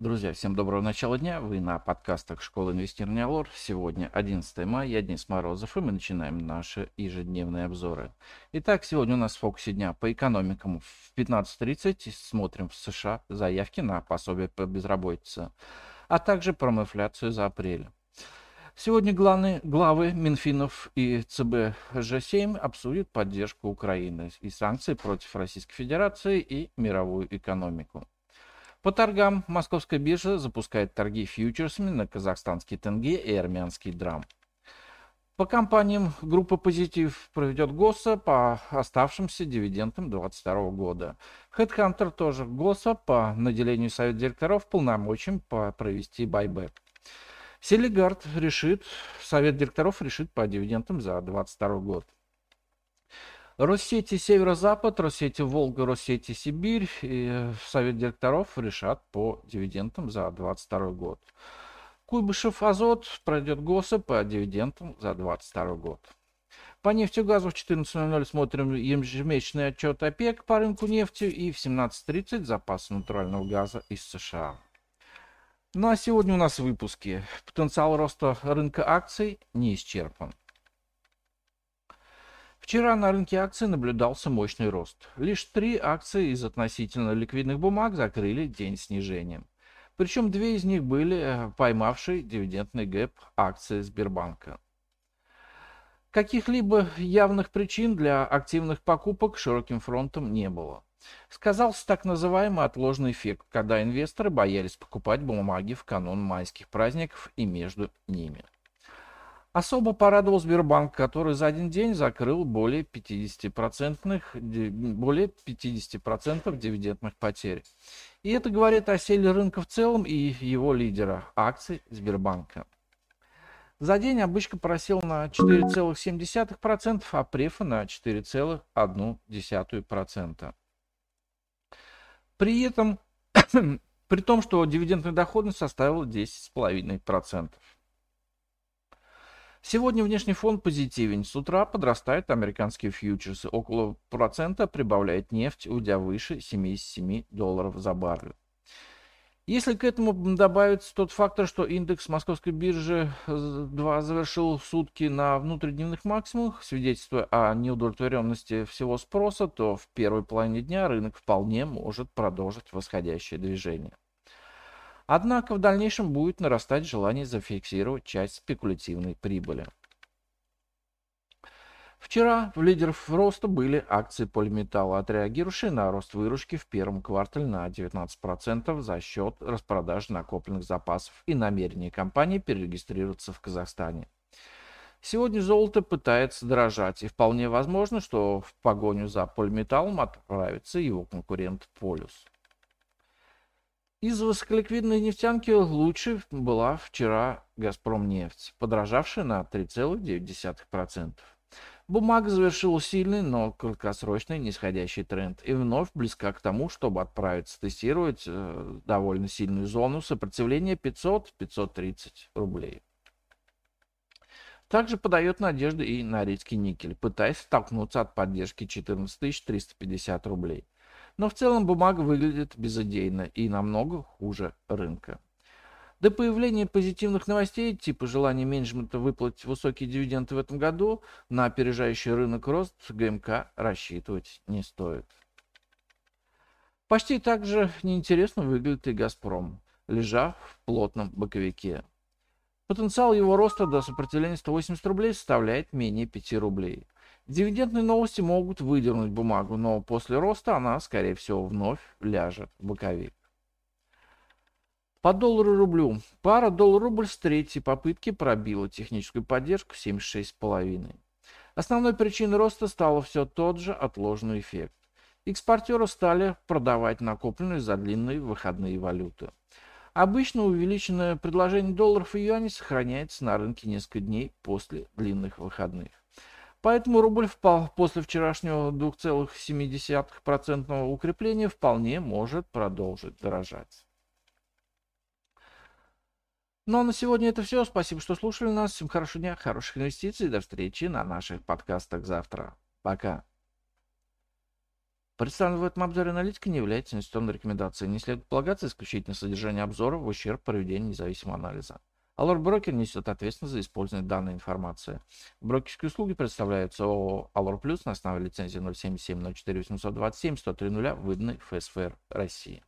Друзья, всем доброго начала дня. Вы на подкастах Школы инвестирования Лор. Сегодня 11 мая, я Денис Морозов, и мы начинаем наши ежедневные обзоры. Итак, сегодня у нас в фокусе дня по экономикам. В 15.30 смотрим в США заявки на пособие по безработице, а также про инфляцию за апрель. Сегодня главные, главы Минфинов и ЦБ Ж7 обсудят поддержку Украины и санкции против Российской Федерации и мировую экономику. По торгам Московская биржа запускает торги фьючерсами на казахстанский тенге и армянский драм. По компаниям группа «Позитив» проведет ГОСа по оставшимся дивидендам 2022 года. HeadHunter тоже ГОСа по наделению Совета директоров полномочием по провести байбек. Селигард решит, Совет директоров решит по дивидендам за 2022 год. Россети Северо-Запад, Россети Волга, Россети Сибирь и Совет директоров решат по дивидендам за 2022 год. Куйбышев Азот пройдет ГОСа по дивидендам за 2022 год. По нефтегазу в 14.00 смотрим ежемесячный отчет ОПЕК по рынку нефти и в 17.30 запасы натурального газа из США. Ну а сегодня у нас в выпуске. Потенциал роста рынка акций не исчерпан. Вчера на рынке акций наблюдался мощный рост. Лишь три акции из относительно ликвидных бумаг закрыли день снижением. Причем две из них были э, поймавшие дивидендный гэп акции Сбербанка. Каких-либо явных причин для активных покупок широким фронтом не было. Сказался так называемый отложенный эффект, когда инвесторы боялись покупать бумаги в канун майских праздников и между ними. Особо порадовал Сбербанк, который за один день закрыл более 50%, более 50% дивидендных потерь. И это говорит о силе рынка в целом и его лидера – акций Сбербанка. За день обычка просел на 4,7%, а префа на 4,1%. При этом, при том, что дивидендная доходность составила 10,5%. Сегодня внешний фон позитивен. С утра подрастают американские фьючерсы. Около процента прибавляет нефть, уйдя выше 77 долларов за баррель. Если к этому добавится тот фактор, что индекс московской биржи 2 э, завершил сутки на внутридневных максимумах, свидетельствуя о неудовлетворенности всего спроса, то в первой половине дня рынок вполне может продолжить восходящее движение. Однако в дальнейшем будет нарастать желание зафиксировать часть спекулятивной прибыли. Вчера в лидеров роста были акции полиметалла, отреагировавшие на рост выручки в первом квартале на 19% за счет распродажи накопленных запасов и намерения компании перерегистрироваться в Казахстане. Сегодня золото пытается дорожать, и вполне возможно, что в погоню за полиметаллом отправится его конкурент Полюс. Из высоколиквидной нефтянки лучше была вчера «Газпром нефть», подорожавшая на 3,9%. Бумага завершила сильный, но краткосрочный нисходящий тренд и вновь близка к тому, чтобы отправиться тестировать э, довольно сильную зону сопротивления 500-530 рублей. Также подает надежды и норильский никель, пытаясь столкнуться от поддержки 14 350 рублей. Но в целом бумага выглядит безыдейно и намного хуже рынка. До появления позитивных новостей, типа желания менеджмента выплатить высокие дивиденды в этом году, на опережающий рынок рост ГМК рассчитывать не стоит. Почти так же неинтересно выглядит и «Газпром», лежа в плотном боковике. Потенциал его роста до сопротивления 180 рублей составляет менее 5 рублей – Дивидендные новости могут выдернуть бумагу, но после роста она, скорее всего, вновь ляжет в боковик. По доллару рублю. Пара доллар-рубль с третьей попытки пробила техническую поддержку 76,5. Основной причиной роста стало все тот же отложенный эффект. Экспортеры стали продавать накопленные за длинные выходные валюты. Обычно увеличенное предложение долларов и юаней сохраняется на рынке несколько дней после длинных выходных. Поэтому рубль впал после вчерашнего 2,7% укрепления вполне может продолжить дорожать. Ну а на сегодня это все. Спасибо, что слушали нас. Всем хорошего дня, хороших инвестиций. До встречи на наших подкастах завтра. Пока. Представленная в этом обзоре аналитика не является инвестиционной рекомендацией. Не следует полагаться исключительно содержание обзора в ущерб проведению независимого анализа. Allure Брокер несет ответственность за использование данной информации. Брокерские услуги предоставляются ООО Allure Plus на основе лицензии 077 04 827 103 выданной ФСФР России.